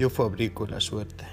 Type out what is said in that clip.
Yo fabrico la suerte.